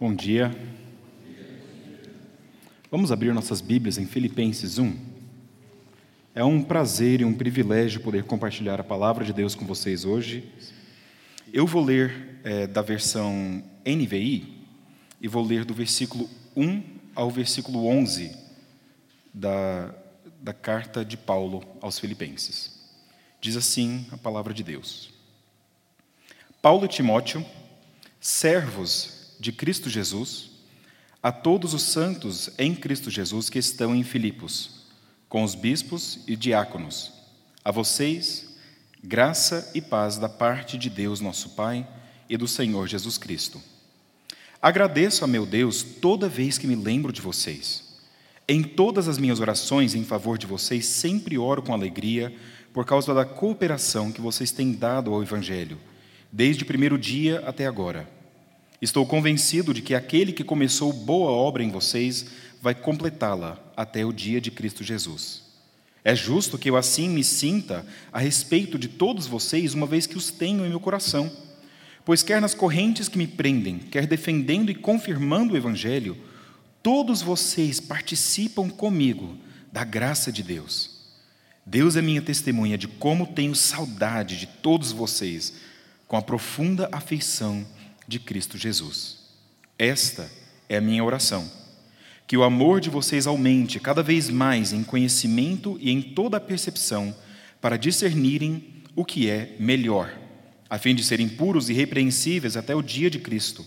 Bom dia. Vamos abrir nossas Bíblias em Filipenses 1. É um prazer e um privilégio poder compartilhar a palavra de Deus com vocês hoje. Eu vou ler é, da versão NVI e vou ler do versículo 1 ao versículo 11 da, da carta de Paulo aos Filipenses. Diz assim a palavra de Deus: Paulo e Timóteo, servos de Cristo Jesus, a todos os santos em Cristo Jesus que estão em Filipos, com os bispos e diáconos, a vocês, graça e paz da parte de Deus nosso Pai e do Senhor Jesus Cristo. Agradeço a meu Deus toda vez que me lembro de vocês. Em todas as minhas orações em favor de vocês, sempre oro com alegria por causa da cooperação que vocês têm dado ao Evangelho, desde o primeiro dia até agora. Estou convencido de que aquele que começou boa obra em vocês vai completá-la até o dia de Cristo Jesus. É justo que eu assim me sinta a respeito de todos vocês, uma vez que os tenho em meu coração. Pois, quer nas correntes que me prendem, quer defendendo e confirmando o Evangelho, todos vocês participam comigo da graça de Deus. Deus é minha testemunha de como tenho saudade de todos vocês, com a profunda afeição de Cristo Jesus. Esta é a minha oração. Que o amor de vocês aumente cada vez mais em conhecimento e em toda a percepção, para discernirem o que é melhor, a fim de serem puros e repreensíveis até o dia de Cristo,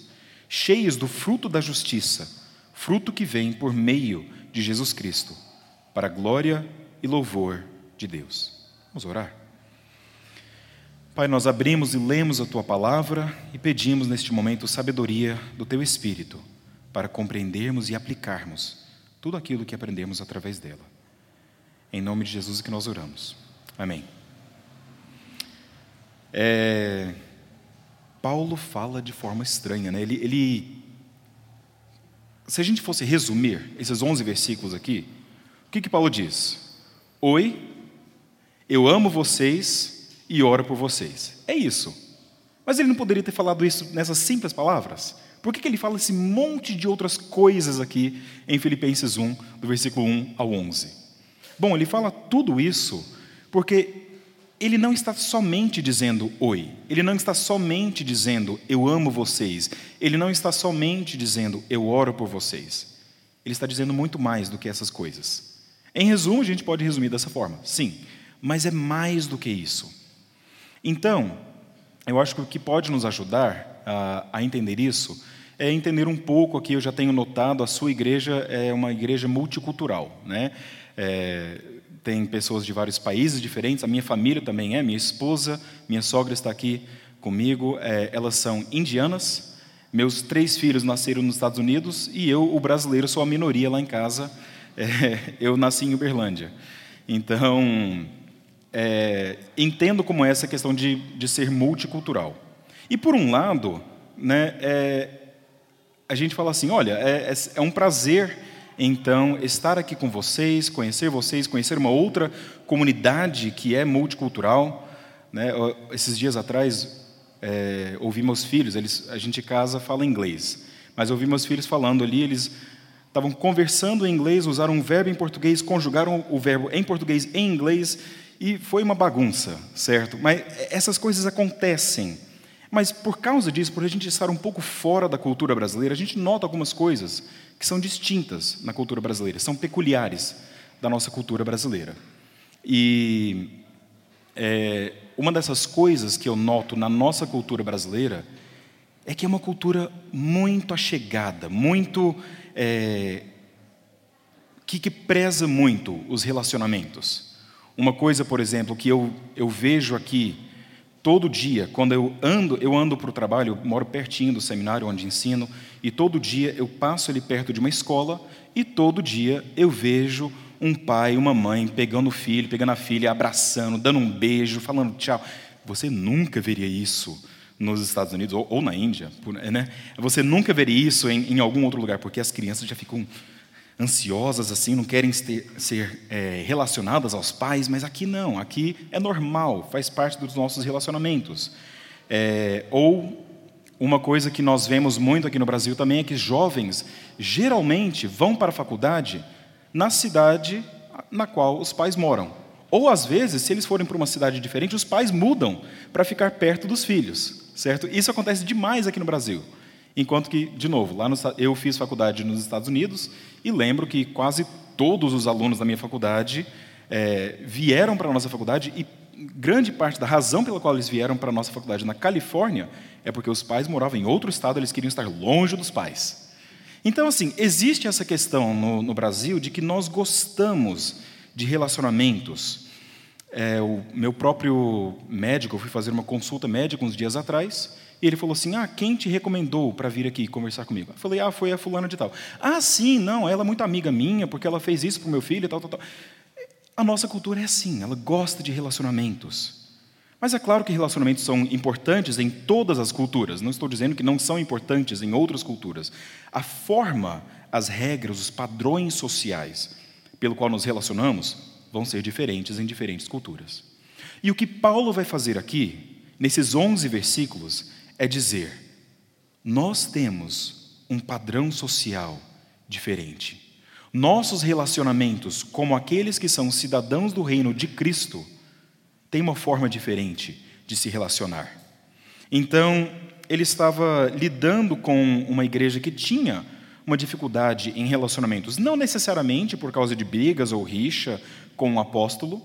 cheios do fruto da justiça, fruto que vem por meio de Jesus Cristo, para a glória e louvor de Deus. Vamos orar? Pai, nós abrimos e lemos a tua palavra e pedimos neste momento sabedoria do teu espírito para compreendermos e aplicarmos tudo aquilo que aprendemos através dela. Em nome de Jesus é que nós oramos. Amém. É, Paulo fala de forma estranha, né? Ele, ele, se a gente fosse resumir esses 11 versículos aqui, o que que Paulo diz? Oi, eu amo vocês e oro por vocês. É isso. Mas ele não poderia ter falado isso nessas simples palavras? Por que, que ele fala esse monte de outras coisas aqui em Filipenses 1, do versículo 1 ao 11? Bom, ele fala tudo isso porque ele não está somente dizendo oi, ele não está somente dizendo eu amo vocês, ele não está somente dizendo eu oro por vocês. Ele está dizendo muito mais do que essas coisas. Em resumo, a gente pode resumir dessa forma: sim, mas é mais do que isso. Então, eu acho que o que pode nos ajudar a, a entender isso é entender um pouco aqui. Eu já tenho notado a sua igreja é uma igreja multicultural, né? É, tem pessoas de vários países diferentes. A minha família também é. Minha esposa, minha sogra está aqui comigo. É, elas são indianas. Meus três filhos nasceram nos Estados Unidos e eu, o brasileiro, sou a minoria lá em casa. É, eu nasci em Uberlândia. Então, é, entendo como é essa questão de, de ser multicultural. E, por um lado, né, é, a gente fala assim: olha, é, é, é, um prazer, então, estar aqui com vocês, conhecer vocês, conhecer uma outra comunidade que é multicultural. Né? Esses dias atrás, é, ouvi meus filhos, eles, a gente casa fala inglês, mas ouvi meus filhos falando ali, eles estavam conversando em inglês, usaram um verbo em português, conjugaram o verbo em português em inglês, e foi uma bagunça, certo? Mas essas coisas acontecem. Mas por causa disso, por a gente estar um pouco fora da cultura brasileira, a gente nota algumas coisas que são distintas na cultura brasileira, são peculiares da nossa cultura brasileira. E é, uma dessas coisas que eu noto na nossa cultura brasileira é que é uma cultura muito achegada, muito. É, que, que preza muito os relacionamentos. Uma coisa, por exemplo, que eu, eu vejo aqui todo dia, quando eu ando, eu ando para o trabalho, eu moro pertinho do seminário onde ensino, e todo dia eu passo ali perto de uma escola, e todo dia eu vejo um pai, uma mãe pegando o filho, pegando a filha, abraçando, dando um beijo, falando tchau. Você nunca veria isso nos Estados Unidos ou, ou na Índia, né? Você nunca veria isso em, em algum outro lugar, porque as crianças já ficam ansiosas assim, não querem ser, é, relacionadas aos pais, mas aqui não, aqui é normal, faz parte dos nossos relacionamentos. É, ou uma coisa que nós vemos muito aqui no Brasil também é que jovens geralmente vão para a faculdade na cidade na qual os pais moram. Ou às vezes, se eles forem para uma cidade diferente, os pais mudam para ficar perto dos filhos, certo? Isso acontece demais aqui no Brasil. Enquanto que, de novo, lá no, eu fiz faculdade nos Estados Unidos e lembro que quase todos os alunos da minha faculdade é, vieram para a nossa faculdade e grande parte da razão pela qual eles vieram para a nossa faculdade na Califórnia é porque os pais moravam em outro estado, eles queriam estar longe dos pais. Então, assim, existe essa questão no, no Brasil de que nós gostamos de relacionamentos. É, o meu próprio médico, eu fui fazer uma consulta médica uns dias atrás, e ele falou assim: Ah, quem te recomendou para vir aqui conversar comigo? Eu falei: Ah, foi a fulana de tal. Ah, sim, não, ela é muito amiga minha, porque ela fez isso para o meu filho e tal, tal, tal. A nossa cultura é assim, ela gosta de relacionamentos. Mas é claro que relacionamentos são importantes em todas as culturas, não estou dizendo que não são importantes em outras culturas. A forma, as regras, os padrões sociais pelo qual nos relacionamos vão ser diferentes em diferentes culturas. E o que Paulo vai fazer aqui, nesses 11 versículos, é dizer: nós temos um padrão social diferente. Nossos relacionamentos, como aqueles que são cidadãos do reino de Cristo, têm uma forma diferente de se relacionar. Então, ele estava lidando com uma igreja que tinha uma dificuldade em relacionamentos, não necessariamente por causa de brigas ou rixa com o apóstolo,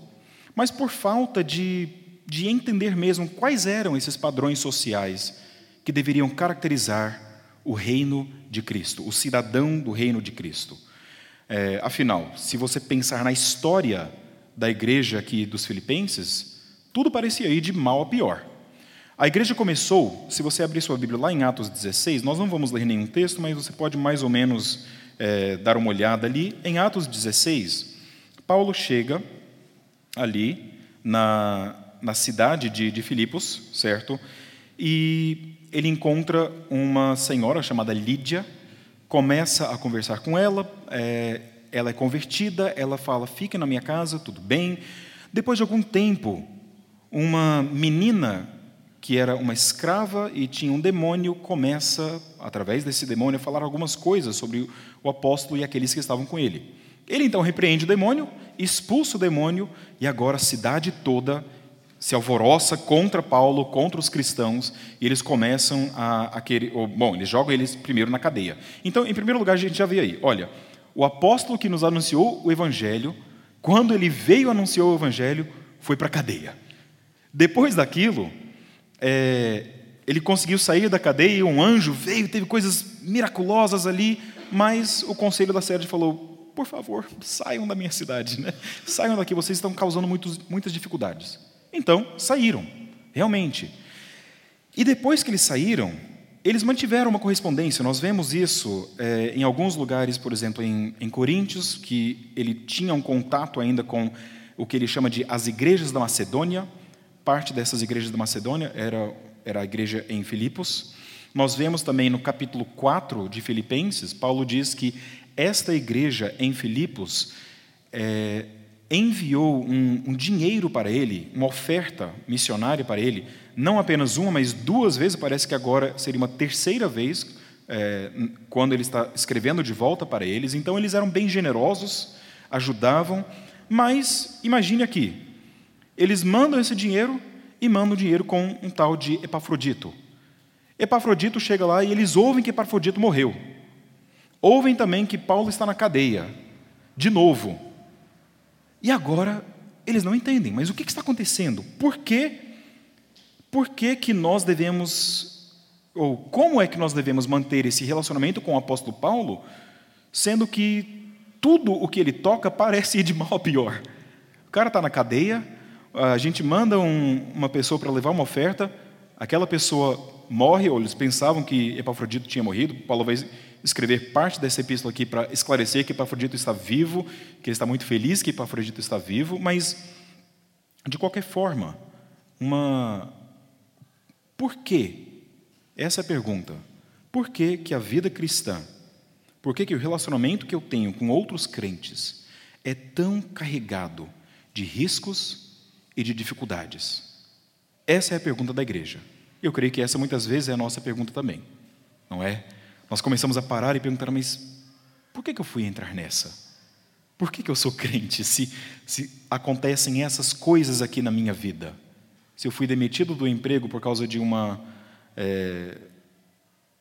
mas por falta de, de entender mesmo quais eram esses padrões sociais que deveriam caracterizar o reino de Cristo, o cidadão do reino de Cristo. É, afinal, se você pensar na história da igreja aqui dos Filipenses, tudo parecia ir de mal a pior. A igreja começou, se você abrir sua Bíblia lá em Atos 16, nós não vamos ler nenhum texto, mas você pode mais ou menos é, dar uma olhada ali. Em Atos 16, Paulo chega ali na, na cidade de, de Filipos, certo? E ele encontra uma senhora chamada Lídia, começa a conversar com ela, é, ela é convertida, ela fala: fique na minha casa, tudo bem. Depois de algum tempo, uma menina que era uma escrava e tinha um demônio começa, através desse demônio, a falar algumas coisas sobre o apóstolo e aqueles que estavam com ele. Ele então repreende o demônio, expulsa o demônio e agora a cidade toda se alvoroça contra Paulo, contra os cristãos, e eles começam a, a querer. Ou, bom, eles jogam eles primeiro na cadeia. Então, em primeiro lugar, a gente já vê aí: olha, o apóstolo que nos anunciou o evangelho, quando ele veio anunciou o evangelho, foi para a cadeia. Depois daquilo, é, ele conseguiu sair da cadeia, um anjo veio, teve coisas miraculosas ali, mas o conselho da sede falou: por favor, saiam da minha cidade, né? saiam daqui, vocês estão causando muitos, muitas dificuldades. Então, saíram, realmente. E depois que eles saíram, eles mantiveram uma correspondência. Nós vemos isso é, em alguns lugares, por exemplo, em, em Coríntios, que ele tinha um contato ainda com o que ele chama de as igrejas da Macedônia. Parte dessas igrejas da Macedônia era, era a igreja em Filipos. Nós vemos também no capítulo 4 de Filipenses, Paulo diz que esta igreja em Filipos é, enviou um, um, dinheiro para ele, uma oferta missionária para ele, não apenas uma, mas duas vezes, parece que agora seria uma terceira vez, é, quando ele está escrevendo de volta para eles. Então, eles eram bem generosos, ajudavam, mas imagine aqui, eles mandam esse dinheiro e mandam o dinheiro com um tal de Epafrodito. Epafrodito chega lá e eles ouvem que Epafrodito morreu. Ouvem também que Paulo está na cadeia, de novo. E agora eles não entendem, mas o que está acontecendo? Por que, por que, que nós devemos, ou como é que nós devemos manter esse relacionamento com o apóstolo Paulo, sendo que tudo o que ele toca parece ir de mal a pior? O cara está na cadeia, a gente manda um, uma pessoa para levar uma oferta, aquela pessoa morre, ou eles pensavam que Epafrodito tinha morrido, Paulo vai escrever parte dessa epístola aqui para esclarecer que Epafrodito está vivo, que ele está muito feliz que Epafrodito está vivo, mas, de qualquer forma, uma... Por quê? Essa é a pergunta. Por que, que a vida cristã, por que, que o relacionamento que eu tenho com outros crentes é tão carregado de riscos e de dificuldades? Essa é a pergunta da igreja. Eu creio que essa muitas vezes é a nossa pergunta também, não é? Nós começamos a parar e perguntar, mas por que, que eu fui entrar nessa? Por que, que eu sou crente se, se acontecem essas coisas aqui na minha vida? Se eu fui demitido do emprego por causa de uma, é,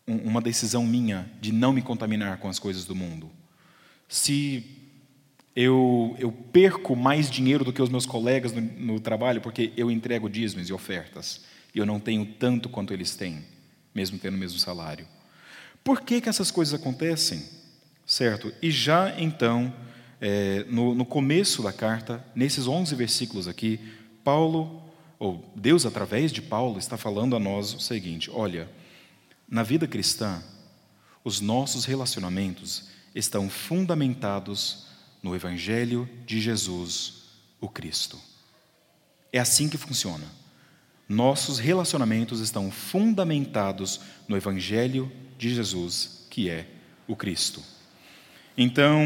uma decisão minha de não me contaminar com as coisas do mundo? Se eu, eu perco mais dinheiro do que os meus colegas no, no trabalho porque eu entrego dízimos e ofertas e eu não tenho tanto quanto eles têm, mesmo tendo o mesmo salário? Por que, que essas coisas acontecem? Certo? E já então é, no, no começo da carta, nesses 11 versículos aqui, Paulo, ou Deus através de Paulo, está falando a nós o seguinte: olha, na vida cristã, os nossos relacionamentos estão fundamentados no Evangelho de Jesus, o Cristo. É assim que funciona. Nossos relacionamentos estão fundamentados no Evangelho de Jesus, que é o Cristo. Então,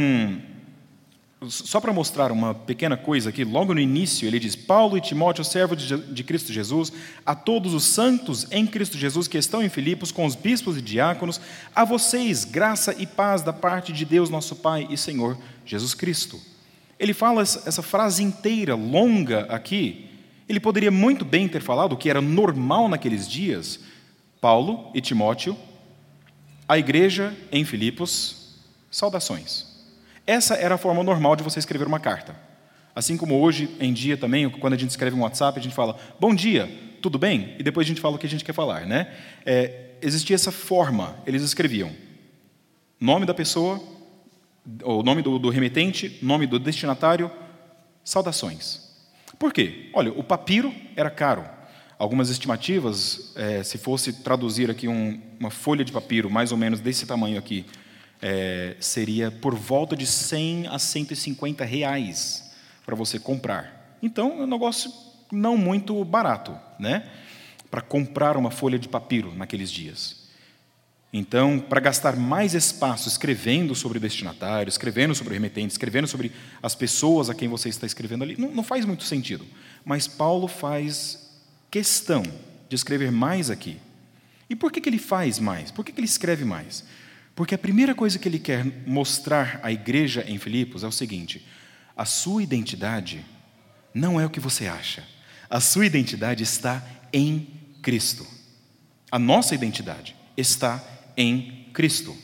só para mostrar uma pequena coisa aqui, logo no início ele diz: Paulo e Timóteo, servo de Cristo Jesus, a todos os santos em Cristo Jesus que estão em Filipos, com os bispos e diáconos, a vocês graça e paz da parte de Deus, nosso Pai e Senhor Jesus Cristo. Ele fala essa frase inteira, longa aqui. Ele poderia muito bem ter falado o que era normal naqueles dias. Paulo e Timóteo, a igreja em Filipos, saudações. Essa era a forma normal de você escrever uma carta. Assim como hoje em dia também, quando a gente escreve um WhatsApp, a gente fala bom dia, tudo bem? E depois a gente fala o que a gente quer falar, né? É, existia essa forma, eles escreviam nome da pessoa, o nome do, do remetente, nome do destinatário, saudações. Por quê? Olha, o papiro era caro. Algumas estimativas, é, se fosse traduzir aqui um, uma folha de papiro, mais ou menos desse tamanho aqui, é, seria por volta de 100 a 150 reais para você comprar. Então, é um negócio não muito barato, né? Para comprar uma folha de papiro naqueles dias. Então, para gastar mais espaço escrevendo sobre destinatário, escrevendo sobre remetente, escrevendo sobre as pessoas a quem você está escrevendo ali, não, não faz muito sentido. Mas Paulo faz questão de escrever mais aqui. E por que, que ele faz mais? Por que, que ele escreve mais? Porque a primeira coisa que ele quer mostrar à igreja em Filipos é o seguinte: a sua identidade não é o que você acha. A sua identidade está em Cristo. A nossa identidade está em Cristo.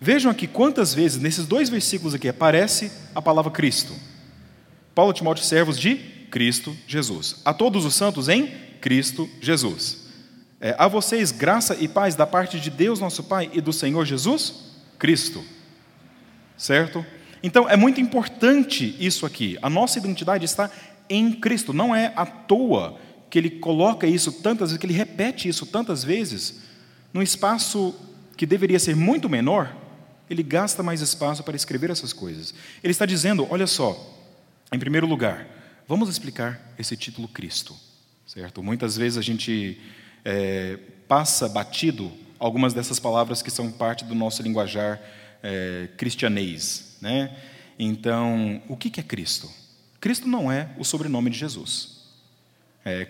Vejam aqui quantas vezes nesses dois versículos aqui aparece a palavra Cristo. Paulo Timóteo, servos de Cristo Jesus. A todos os santos em Cristo Jesus. É, a vocês graça e paz da parte de Deus, nosso Pai, e do Senhor Jesus Cristo. Certo? Então, é muito importante isso aqui. A nossa identidade está em Cristo. Não é à toa que ele coloca isso tantas vezes, que ele repete isso tantas vezes, num espaço que deveria ser muito menor, ele gasta mais espaço para escrever essas coisas. Ele está dizendo: olha só, em primeiro lugar, vamos explicar esse título Cristo, certo? Muitas vezes a gente é, passa batido algumas dessas palavras que são parte do nosso linguajar é, cristianês. Né? Então, o que é Cristo? Cristo não é o sobrenome de Jesus. É,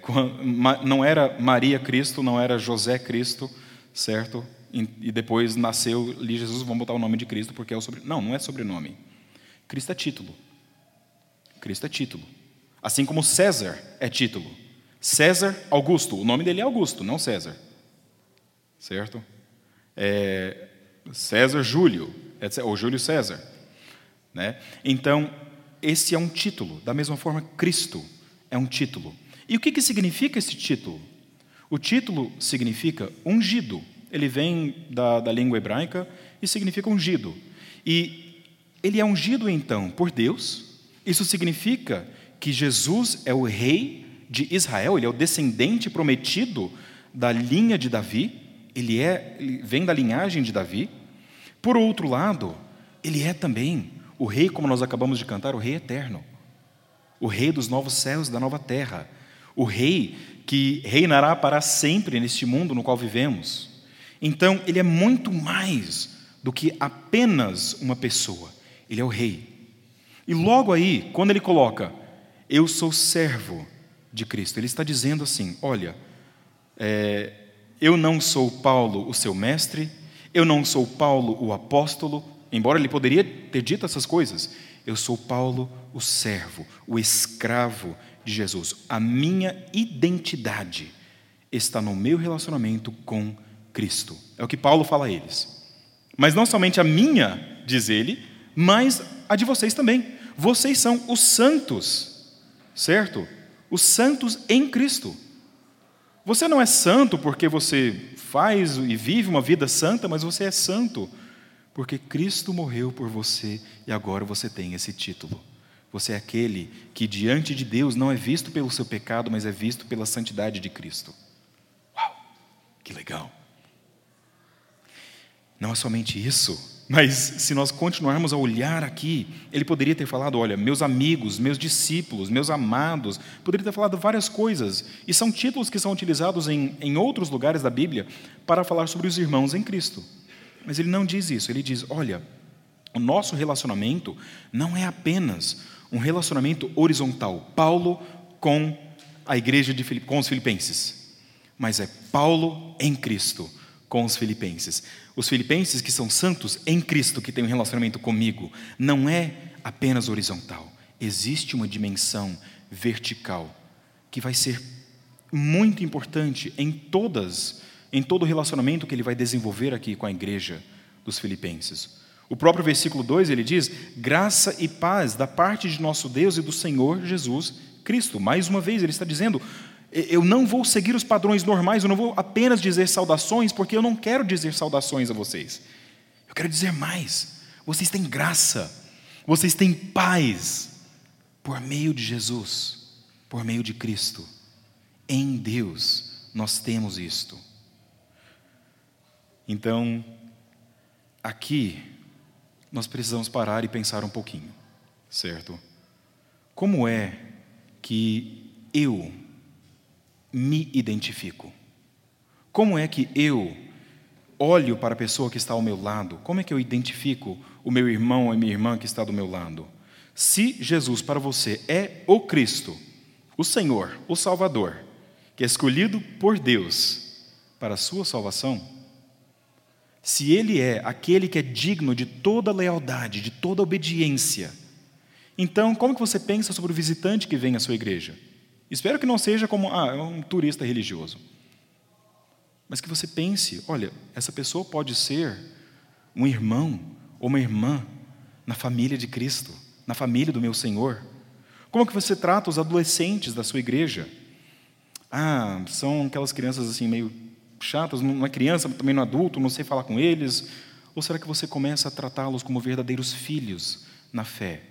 não era Maria Cristo, não era José Cristo, certo? E depois nasceu ali Jesus, vamos botar o nome de Cristo porque é o sobrenome. Não, não é sobrenome. Cristo é título. Cristo é título. Assim como César é título. César Augusto, o nome dele é Augusto, não César. Certo? É César Júlio, ou Júlio César. Né? Então, esse é um título, da mesma forma, Cristo é um título. E o que, que significa esse título? O título significa ungido. Ele vem da, da língua hebraica e significa ungido. E ele é ungido, então, por Deus. Isso significa que Jesus é o rei de Israel, ele é o descendente prometido da linha de Davi, ele, é, ele vem da linhagem de Davi. Por outro lado, ele é também o rei, como nós acabamos de cantar, o rei eterno, o rei dos novos céus e da nova terra, o rei que reinará para sempre neste mundo no qual vivemos. Então, ele é muito mais do que apenas uma pessoa, ele é o rei. E logo aí, quando ele coloca, eu sou servo de Cristo. Ele está dizendo assim: olha, É, eu não sou Paulo, o seu mestre, eu não sou Paulo, o apóstolo, embora ele poderia ter dito essas coisas. Eu sou Paulo, o servo, o escravo de Jesus. A minha identidade está no meu relacionamento com Cristo. É o que Paulo fala a eles. Mas não somente a minha, diz ele, mas a de vocês também. Vocês são os santos, certo? Os santos em Cristo. Você não é santo porque você faz e vive uma vida santa, mas você é santo porque Cristo morreu por você e agora você tem esse título. Você é aquele que diante de Deus não é visto pelo seu pecado, mas é visto pela santidade de Cristo. Uau, que legal! Não é somente isso, mas se nós continuarmos a olhar aqui, ele poderia ter falado: olha, meus amigos, meus discípulos, meus amados, poderia ter falado várias coisas, e são títulos que são utilizados em, em outros lugares da Bíblia para falar sobre os irmãos em Cristo. Mas ele não diz isso, ele diz: olha, o nosso relacionamento não é apenas um relacionamento horizontal, Paulo com a igreja de com os filipenses, mas é Paulo em Cristo com os filipenses. Os filipenses que são santos em Cristo, que têm um relacionamento comigo, não é apenas horizontal. Existe uma dimensão vertical que vai ser muito importante em todas, em todo o relacionamento que ele vai desenvolver aqui com a igreja dos filipenses. O próprio versículo 2 ele diz: graça e paz da parte de nosso Deus e do Senhor Jesus Cristo. Mais uma vez, ele está dizendo: eu não vou seguir os padrões normais, eu não vou apenas dizer saudações, porque eu não quero dizer saudações a vocês. Eu quero dizer mais. Vocês têm graça, vocês têm paz por meio de Jesus, por meio de Cristo. Em Deus nós temos isto. Então, aqui nós precisamos parar e pensar um pouquinho, certo? Como é que eu me identifico? Como é que eu olho para a pessoa que está ao meu lado? Como é que eu identifico o meu irmão ou a minha irmã que está do meu lado? Se Jesus para você é o Cristo, o Senhor, o Salvador, que é escolhido por Deus para a sua salvação, se Ele é aquele que é digno de toda lealdade, de toda obediência, então como que você pensa sobre o visitante que vem à sua igreja? Espero que não seja como ah, é um turista religioso. Mas que você pense: olha, essa pessoa pode ser um irmão ou uma irmã na família de Cristo, na família do meu Senhor. Como que você trata os adolescentes da sua igreja? Ah, são aquelas crianças assim meio chatas, não é criança, também não é adulto, não sei falar com eles. Ou será que você começa a tratá-los como verdadeiros filhos na fé?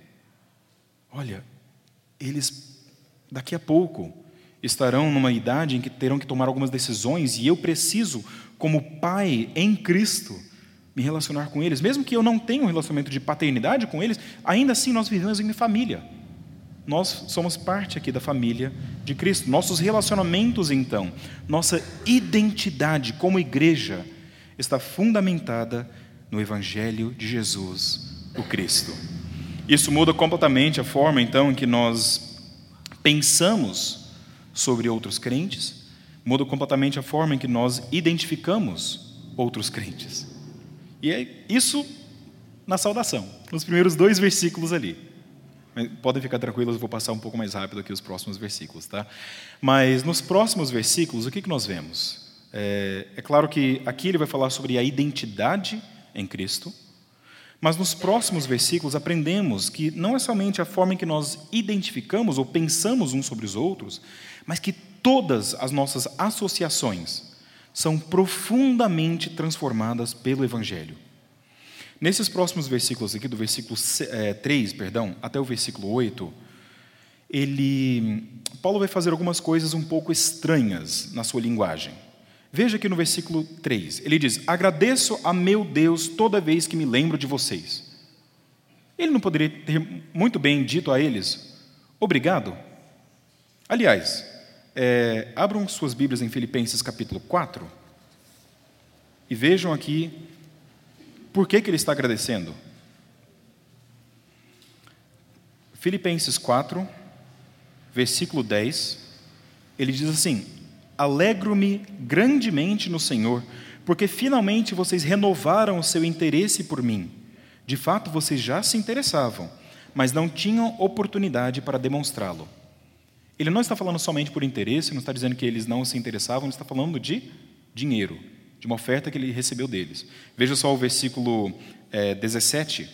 Olha, eles daqui a pouco estarão numa idade em que terão que tomar algumas decisões e eu preciso, como pai em Cristo, me relacionar com eles. Mesmo que eu não tenha um relacionamento de paternidade com eles, ainda assim nós vivemos em família. Nós somos parte aqui da família de Cristo. Nossos relacionamentos, então, nossa identidade como igreja está fundamentada no Evangelho de Jesus, o Cristo. Isso muda completamente a forma, então, em que nós pensamos sobre outros crentes, muda completamente a forma em que nós identificamos outros crentes. E é isso na saudação, nos primeiros dois versículos ali. Podem ficar tranquilos, eu vou passar um pouco mais rápido aqui os próximos versículos, tá? Mas nos próximos versículos, o que, que nós vemos? É, é claro que aqui ele vai falar sobre a identidade em Cristo, mas nos próximos versículos aprendemos que não é somente a forma em que nós identificamos ou pensamos uns sobre os outros, mas que todas as nossas associações são profundamente transformadas pelo Evangelho. Nesses próximos versículos aqui, do versículo 3, é, perdão, até o versículo 8, ele, Paulo vai fazer algumas coisas um pouco estranhas na sua linguagem. Veja aqui no versículo 3, ele diz: Agradeço a meu Deus toda vez que me lembro de vocês. Ele não poderia ter muito bem dito a eles: Obrigado. Aliás, é, abram suas Bíblias em Filipenses capítulo 4 e vejam aqui por que, que ele está agradecendo. Filipenses 4, versículo 10, ele diz assim: Alegro-me grandemente no Senhor, porque finalmente vocês renovaram o seu interesse por mim. De fato, vocês já se interessavam, mas não tinham oportunidade para demonstrá-lo. Ele não está falando somente por interesse, não está dizendo que eles não se interessavam, ele está falando de dinheiro, de uma oferta que ele recebeu deles. Veja só o versículo é, 17.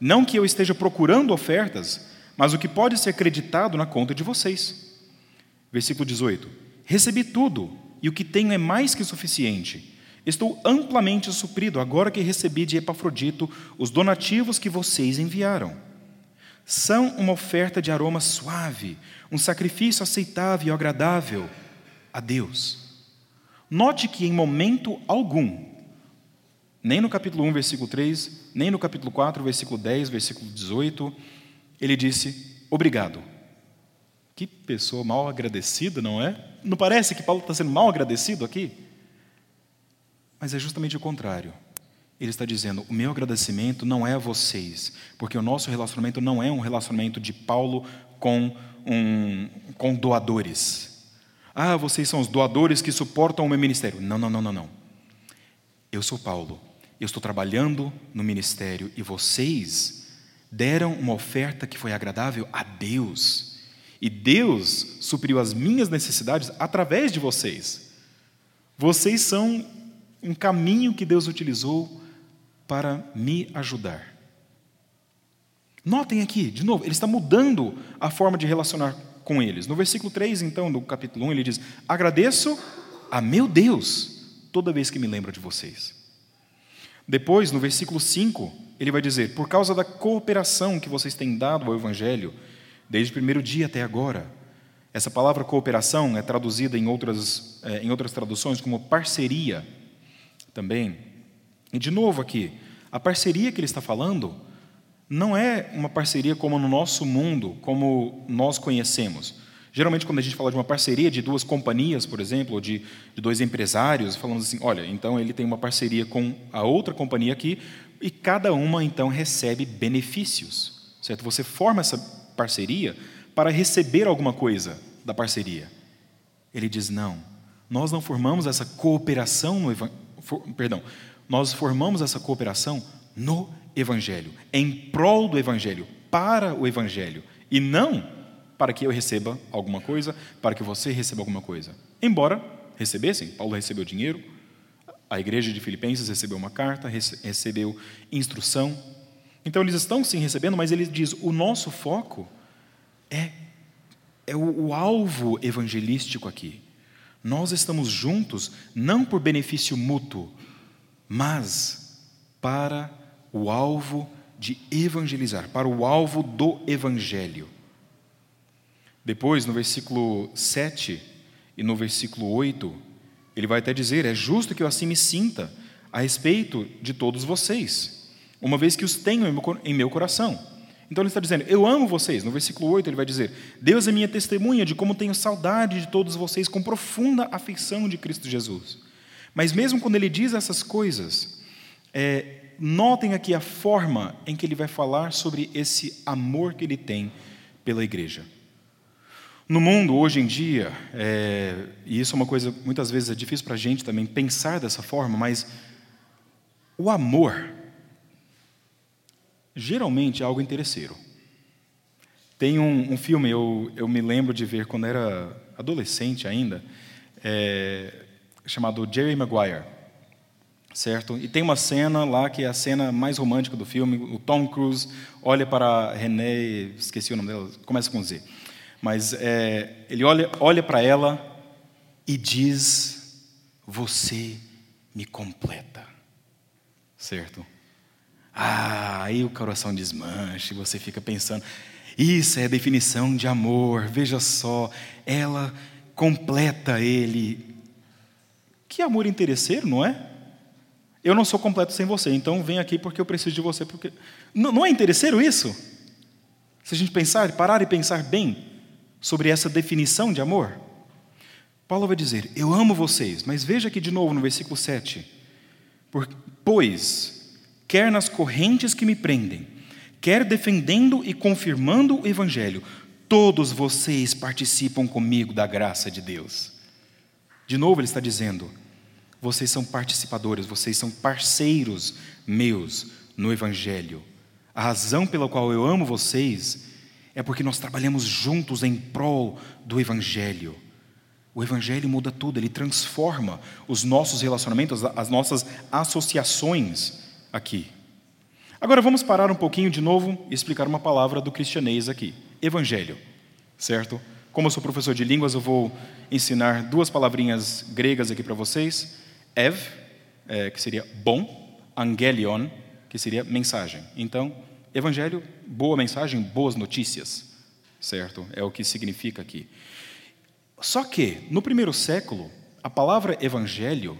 Não que eu esteja procurando ofertas, mas o que pode ser acreditado na conta de vocês. Versículo 18: Recebi tudo, e o que tenho é mais que suficiente. Estou amplamente suprido agora que recebi de Epafrodito os donativos que vocês enviaram. São uma oferta de aroma suave, um sacrifício aceitável e agradável a Deus. Note que em momento algum, nem no capítulo 1, versículo 3, nem no capítulo 4, versículo 10, versículo 18, ele disse: Obrigado. Que pessoa mal agradecida, não é? Não parece que Paulo está sendo mal agradecido aqui? Mas é justamente o contrário. Ele está dizendo: o meu agradecimento não é a vocês, porque o nosso relacionamento não é um relacionamento de Paulo com, um, com doadores. Ah, vocês são os doadores que suportam o meu ministério. Não, não, não, não, não. Eu sou Paulo. Eu estou trabalhando no ministério e vocês deram uma oferta que foi agradável a Deus. E Deus supriu as minhas necessidades através de vocês. Vocês são um caminho que Deus utilizou para me ajudar. Notem aqui, de novo, ele está mudando a forma de relacionar com eles. No versículo 3, então, do capítulo 1, ele diz: Agradeço a meu Deus toda vez que me lembro de vocês. Depois, no versículo 5, ele vai dizer: Por causa da cooperação que vocês têm dado ao Evangelho, desde o primeiro dia até agora. Essa palavra cooperação é traduzida em outras, é, em outras traduções como parceria também. E de novo aqui, a parceria que ele está falando não é uma parceria como no nosso mundo, como nós conhecemos. Geralmente, quando a gente fala de uma parceria de duas companhias, por exemplo, ou de, de dois empresários, falamos assim: olha, então ele tem uma parceria com a outra companhia aqui, e cada uma então recebe benefícios, certo? Você forma essa parceria para receber alguma coisa da parceria. Ele diz: não, nós não formamos essa cooperação no for, perdão, nós formamos essa cooperação no Evangelho, em prol do Evangelho, para o Evangelho, e não para que eu receba alguma coisa, para que você receba alguma coisa. Embora recebessem, Paulo recebeu dinheiro, a igreja de Filipenses recebeu uma carta, recebeu instrução. Então eles estão sim recebendo, mas ele diz: o nosso foco é, é o, o alvo evangelístico aqui. Nós estamos juntos não por benefício mútuo, mas para o alvo de evangelizar, para o alvo do evangelho. Depois, no versículo 7 e no versículo 8, ele vai até dizer: É justo que eu assim me sinta a respeito de todos vocês, uma vez que os tenho em meu coração. Então ele está dizendo: Eu amo vocês. No versículo 8 ele vai dizer: Deus é minha testemunha de como tenho saudade de todos vocês com profunda afeição de Cristo Jesus. Mas mesmo quando ele diz essas coisas, é, notem aqui a forma em que ele vai falar sobre esse amor que ele tem pela igreja. No mundo, hoje em dia, é, e isso é uma coisa muitas vezes é difícil para a gente também pensar dessa forma, mas o amor geralmente é algo interesseiro. Tem um, um filme, eu, eu me lembro de ver quando era adolescente ainda, é, chamado Jerry Maguire, certo? E tem uma cena lá que é a cena mais romântica do filme, o Tom Cruise olha para René, esqueci o nome dela, começa com Z mas é, ele olha, olha para ela e diz: Você me completa. Certo? Ah, aí o coração desmancha e você fica pensando: Isso é a definição de amor, veja só, ela completa ele. Que amor interesseiro, não é? Eu não sou completo sem você, então vem aqui porque eu preciso de você. Porque... Não, não é interesseiro isso? Se a gente pensar, parar e pensar bem, sobre essa definição de amor? Paulo vai dizer: Eu amo vocês, mas veja aqui de novo no versículo 7. Pois, quer nas correntes que me prendem, quer defendendo e confirmando o Evangelho, todos vocês participam comigo da graça de Deus. De novo, ele está dizendo: vocês são participadores, vocês são parceiros meus no Evangelho. A razão pela qual eu amo vocês é porque nós trabalhamos juntos em prol do Evangelho. O Evangelho muda tudo, ele transforma os nossos relacionamentos, as nossas associações aqui. Agora vamos parar um pouquinho de novo e explicar uma palavra do cristianês aqui: Evangelho, certo? Como eu sou professor de línguas, eu vou ensinar duas palavrinhas gregas aqui para vocês: Ev, é, que seria bom, Angelion, que seria mensagem. Então, Evangelho, boa mensagem, boas notícias, certo? É o que significa aqui. Só que, no primeiro século, a palavra evangelho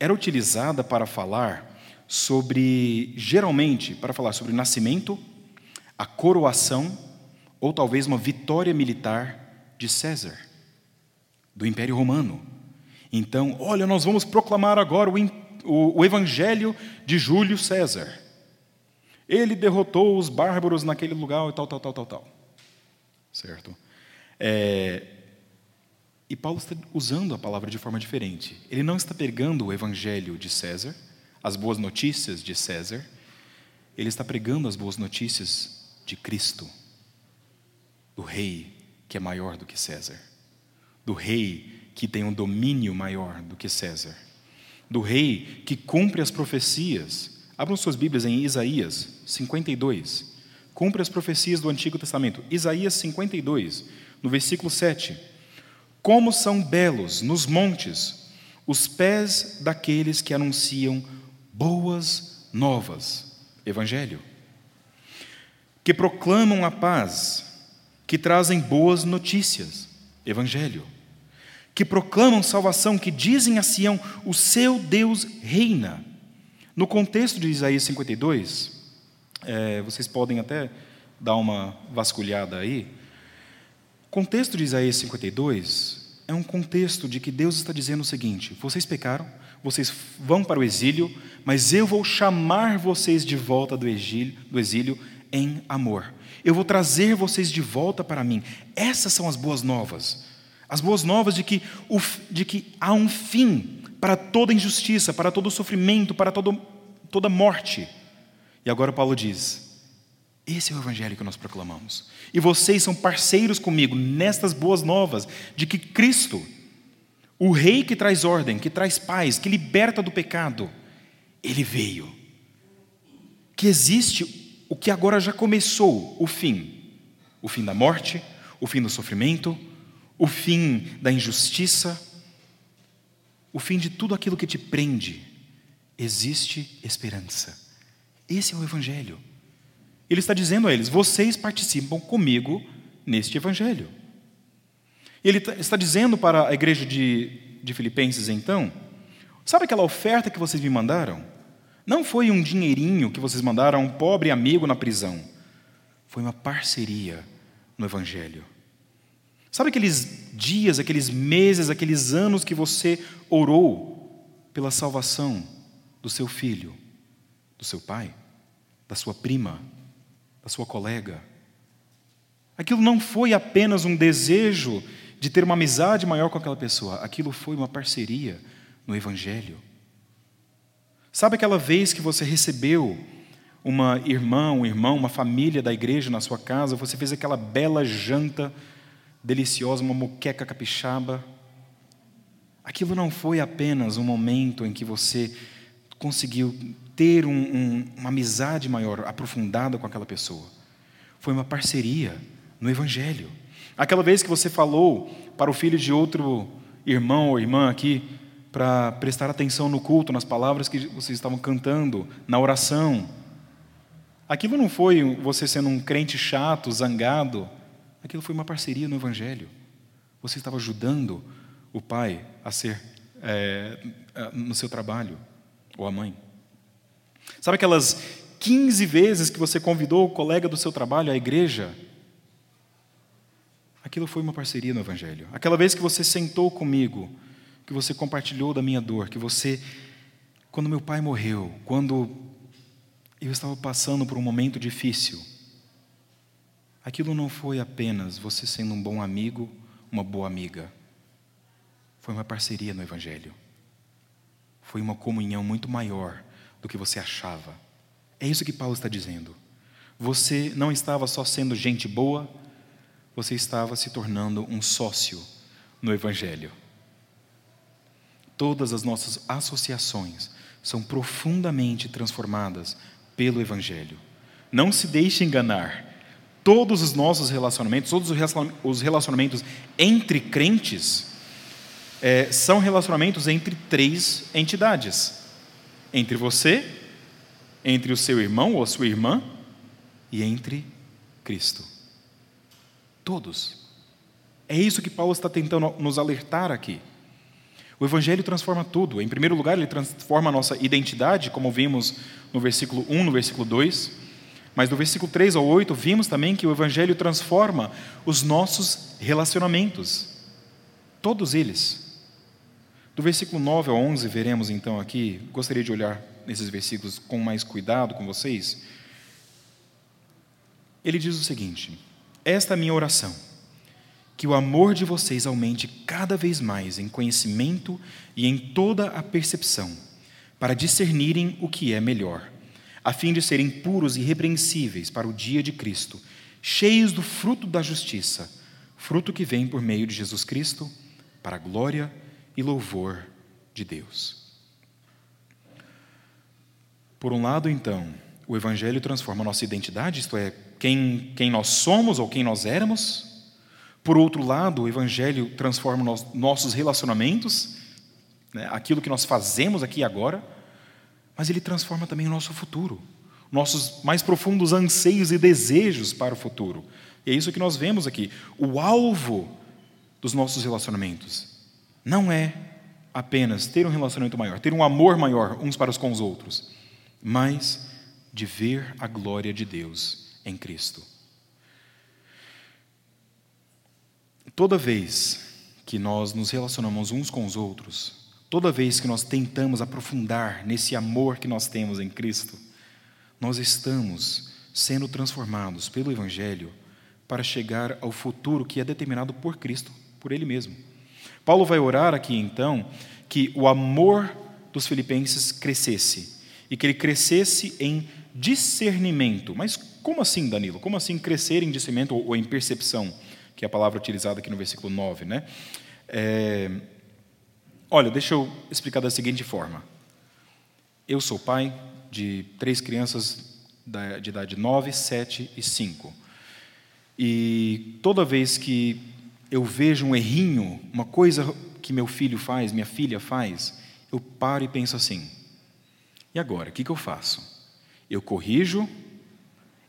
era utilizada para falar sobre, geralmente, para falar sobre o nascimento, a coroação ou talvez uma vitória militar de César, do Império Romano. Então, olha, nós vamos proclamar agora o, o, o evangelho de Júlio César. Ele derrotou os bárbaros naquele lugar e tal, tal, tal, tal, tal. Certo? É, e Paulo está usando a palavra de forma diferente. Ele não está pegando o evangelho de César, as boas notícias de César, ele está pregando as boas notícias de Cristo, do rei que é maior do que César, do rei que tem um domínio maior do que César, do rei que cumpre as profecias. Abram suas Bíblias em Isaías 52. Cumpre as profecias do Antigo Testamento. Isaías 52, no versículo 7. Como são belos nos montes os pés daqueles que anunciam boas novas, Evangelho, que proclamam a paz, que trazem boas notícias, Evangelho, que proclamam salvação, que dizem a Sião: o seu Deus reina. No contexto de Isaías 52, é, vocês podem até dar uma vasculhada aí. O contexto de Isaías 52 é um contexto de que Deus está dizendo o seguinte: vocês pecaram, vocês vão para o exílio, mas eu vou chamar vocês de volta do exílio, do exílio em amor. Eu vou trazer vocês de volta para mim. Essas são as boas novas. As boas novas de que, de que há um fim para toda injustiça, para todo sofrimento, para todo, toda morte. E agora Paulo diz: esse é o evangelho que nós proclamamos. E vocês são parceiros comigo nestas boas novas de que Cristo, o Rei que traz ordem, que traz paz, que liberta do pecado, ele veio. Que existe o que agora já começou, o fim. O fim da morte, o fim do sofrimento, o fim da injustiça, o fim de tudo aquilo que te prende. Existe esperança. Esse é o Evangelho. Ele está dizendo a eles: vocês participam comigo neste Evangelho. Ele tá, está dizendo para a igreja de, de Filipenses, então, sabe aquela oferta que vocês me mandaram? Não foi um dinheirinho que vocês mandaram a um pobre amigo na prisão. Foi uma parceria no Evangelho. Sabe aqueles dias, aqueles meses, aqueles anos que você orou pela salvação do seu filho, do seu pai, da sua prima, da sua colega. Aquilo não foi apenas um desejo de ter uma amizade maior com aquela pessoa, aquilo foi uma parceria no Evangelho. Sabe aquela vez que você recebeu uma irmã, um irmão, uma família da igreja na sua casa, você fez aquela bela janta deliciosa, uma moqueca capixaba? Aquilo não foi apenas um momento em que você conseguiu ter um, um, uma amizade maior, aprofundada com aquela pessoa. Foi uma parceria no Evangelho. Aquela vez que você falou para o filho de outro irmão ou irmã aqui, para prestar atenção no culto, nas palavras que vocês estavam cantando, na oração. Aquilo não foi você sendo um crente chato, zangado. Aquilo foi uma parceria no Evangelho. Você estava ajudando o pai a ser é, no seu trabalho, ou a mãe. Sabe aquelas 15 vezes que você convidou o colega do seu trabalho à igreja? Aquilo foi uma parceria no Evangelho. Aquela vez que você sentou comigo, que você compartilhou da minha dor, que você, quando meu pai morreu, quando eu estava passando por um momento difícil, aquilo não foi apenas você sendo um bom amigo, uma boa amiga. foi uma parceria no Evangelho. Foi uma comunhão muito maior do que você achava. É isso que Paulo está dizendo. Você não estava só sendo gente boa, você estava se tornando um sócio no Evangelho. Todas as nossas associações são profundamente transformadas pelo Evangelho. Não se deixe enganar. Todos os nossos relacionamentos, todos os relacionamentos entre crentes, é, são relacionamentos entre três entidades: entre você, entre o seu irmão ou a sua irmã e entre Cristo. Todos. É isso que Paulo está tentando nos alertar aqui. O Evangelho transforma tudo. Em primeiro lugar, ele transforma a nossa identidade, como vimos no versículo 1, no versículo 2. Mas do versículo 3 ao 8, vimos também que o Evangelho transforma os nossos relacionamentos. Todos eles. Do versículo 9 ao 11, veremos então aqui, gostaria de olhar nesses versículos com mais cuidado com vocês. Ele diz o seguinte: Esta é a minha oração que o amor de vocês aumente cada vez mais em conhecimento e em toda a percepção, para discernirem o que é melhor, a fim de serem puros e irrepreensíveis para o dia de Cristo, cheios do fruto da justiça, fruto que vem por meio de Jesus Cristo, para a glória e louvor de Deus. Por um lado, então, o Evangelho transforma nossa identidade, isto é, quem, quem nós somos ou quem nós éramos, por outro lado, o Evangelho transforma nossos relacionamentos, né, aquilo que nós fazemos aqui e agora, mas ele transforma também o nosso futuro, nossos mais profundos anseios e desejos para o futuro. E é isso que nós vemos aqui. O alvo dos nossos relacionamentos não é apenas ter um relacionamento maior, ter um amor maior uns para os com os outros, mas de ver a glória de Deus em Cristo. Toda vez que nós nos relacionamos uns com os outros, toda vez que nós tentamos aprofundar nesse amor que nós temos em Cristo, nós estamos sendo transformados pelo Evangelho para chegar ao futuro que é determinado por Cristo, por Ele mesmo. Paulo vai orar aqui então que o amor dos filipenses crescesse e que ele crescesse em discernimento. Mas como assim, Danilo? Como assim crescer em discernimento ou em percepção? que é a palavra utilizada aqui no versículo 9. Né? É, olha, deixa eu explicar da seguinte forma. Eu sou pai de três crianças de idade 9, 7 e 5. E toda vez que eu vejo um errinho, uma coisa que meu filho faz, minha filha faz, eu paro e penso assim: e agora? O que, que eu faço? Eu corrijo,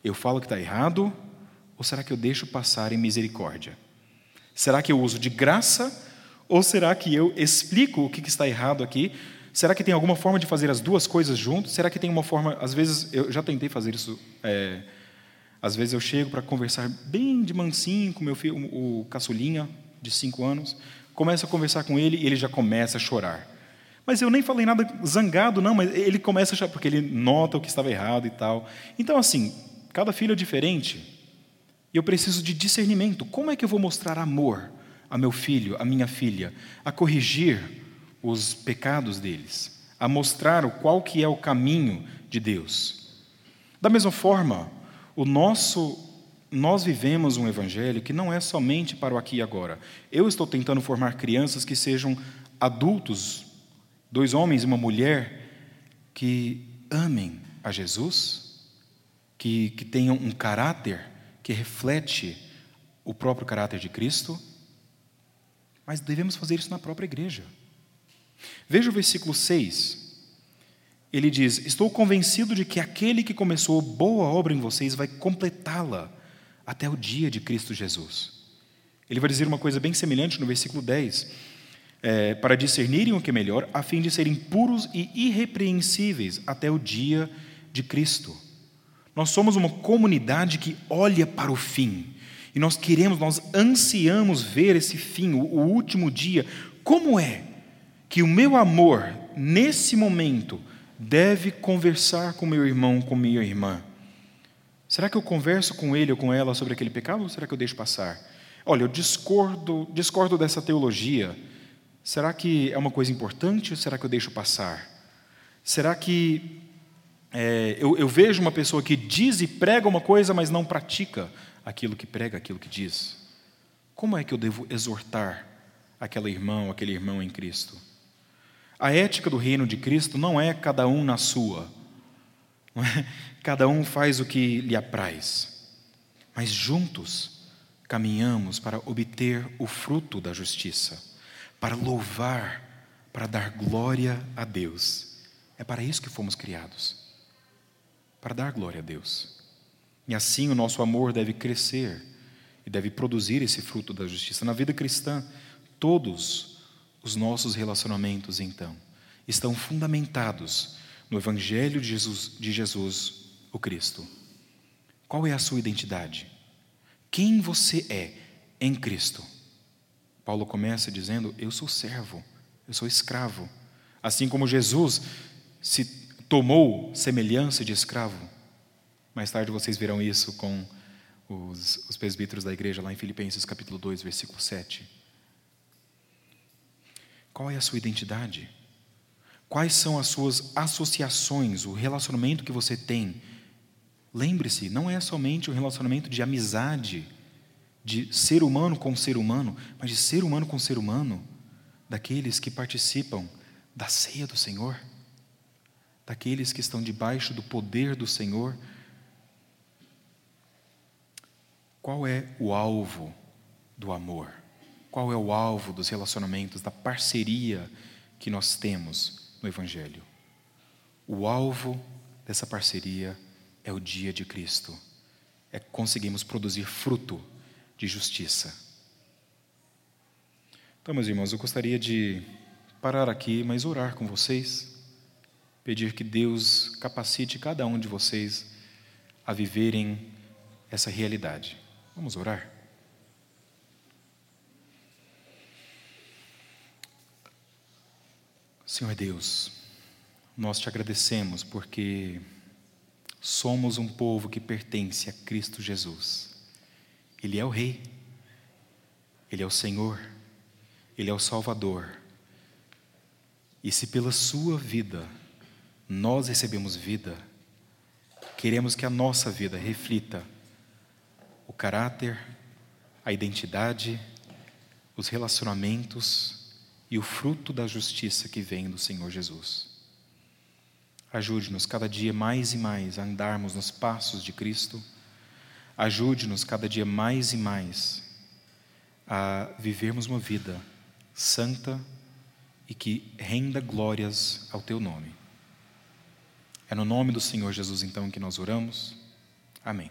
eu falo que está errado, ou será que eu deixo passar em misericórdia? Será que eu uso de graça? Ou será que eu explico o que está errado aqui? Será que tem alguma forma de fazer as duas coisas juntos? Será que tem uma forma. Às vezes, eu já tentei fazer isso. É, às vezes eu chego para conversar bem de mansinho com meu filho, o caçulinha, de cinco anos. Começo a conversar com ele e ele já começa a chorar. Mas eu nem falei nada zangado, não, mas ele começa a chorar, porque ele nota o que estava errado e tal. Então, assim, cada filho é diferente. E eu preciso de discernimento. Como é que eu vou mostrar amor a meu filho, a minha filha, a corrigir os pecados deles, a mostrar o qual que é o caminho de Deus? Da mesma forma, o nosso nós vivemos um evangelho que não é somente para o aqui e agora. Eu estou tentando formar crianças que sejam adultos, dois homens e uma mulher que amem a Jesus, que, que tenham um caráter que reflete o próprio caráter de Cristo, mas devemos fazer isso na própria igreja. Veja o versículo 6. Ele diz: Estou convencido de que aquele que começou boa obra em vocês vai completá-la até o dia de Cristo Jesus. Ele vai dizer uma coisa bem semelhante no versículo 10. É, para discernirem o que é melhor, a fim de serem puros e irrepreensíveis até o dia de Cristo. Nós somos uma comunidade que olha para o fim. E nós queremos, nós ansiamos ver esse fim, o, o último dia. Como é que o meu amor, nesse momento, deve conversar com meu irmão, com minha irmã? Será que eu converso com ele ou com ela sobre aquele pecado ou será que eu deixo passar? Olha, eu discordo, discordo dessa teologia. Será que é uma coisa importante ou será que eu deixo passar? Será que é, eu, eu vejo uma pessoa que diz e prega uma coisa, mas não pratica aquilo que prega, aquilo que diz? Como é que eu devo exortar aquela irmã, aquele irmão em Cristo? A ética do reino de Cristo não é cada um na sua, é? cada um faz o que lhe apraz, mas juntos caminhamos para obter o fruto da justiça, para louvar, para dar glória a Deus. É para isso que fomos criados para dar glória a Deus. E assim o nosso amor deve crescer e deve produzir esse fruto da justiça. Na vida cristã, todos os nossos relacionamentos, então, estão fundamentados no Evangelho de Jesus, de Jesus, o Cristo. Qual é a sua identidade? Quem você é em Cristo? Paulo começa dizendo: Eu sou servo, eu sou escravo. Assim como Jesus se tomou semelhança de escravo. Mais tarde vocês verão isso com os, os presbíteros da igreja, lá em Filipenses capítulo 2, versículo 7. Qual é a sua identidade? Quais são as suas associações, o relacionamento que você tem? Lembre-se, não é somente um relacionamento de amizade, de ser humano com ser humano, mas de ser humano com ser humano, daqueles que participam da ceia do Senhor daqueles que estão debaixo do poder do Senhor. Qual é o alvo do amor? Qual é o alvo dos relacionamentos, da parceria que nós temos no Evangelho? O alvo dessa parceria é o dia de Cristo. É conseguimos produzir fruto de justiça. Então, meus irmãos, eu gostaria de parar aqui, mas orar com vocês pedir que Deus capacite cada um de vocês a viverem essa realidade. Vamos orar? Senhor Deus, nós te agradecemos porque somos um povo que pertence a Cristo Jesus. Ele é o Rei, Ele é o Senhor, Ele é o Salvador. E se pela Sua vida nós recebemos vida, queremos que a nossa vida reflita o caráter, a identidade, os relacionamentos e o fruto da justiça que vem do Senhor Jesus. Ajude-nos cada dia mais e mais a andarmos nos passos de Cristo. Ajude-nos cada dia mais e mais a vivermos uma vida santa e que renda glórias ao Teu nome. É no nome do Senhor Jesus, então, que nós oramos. Amém.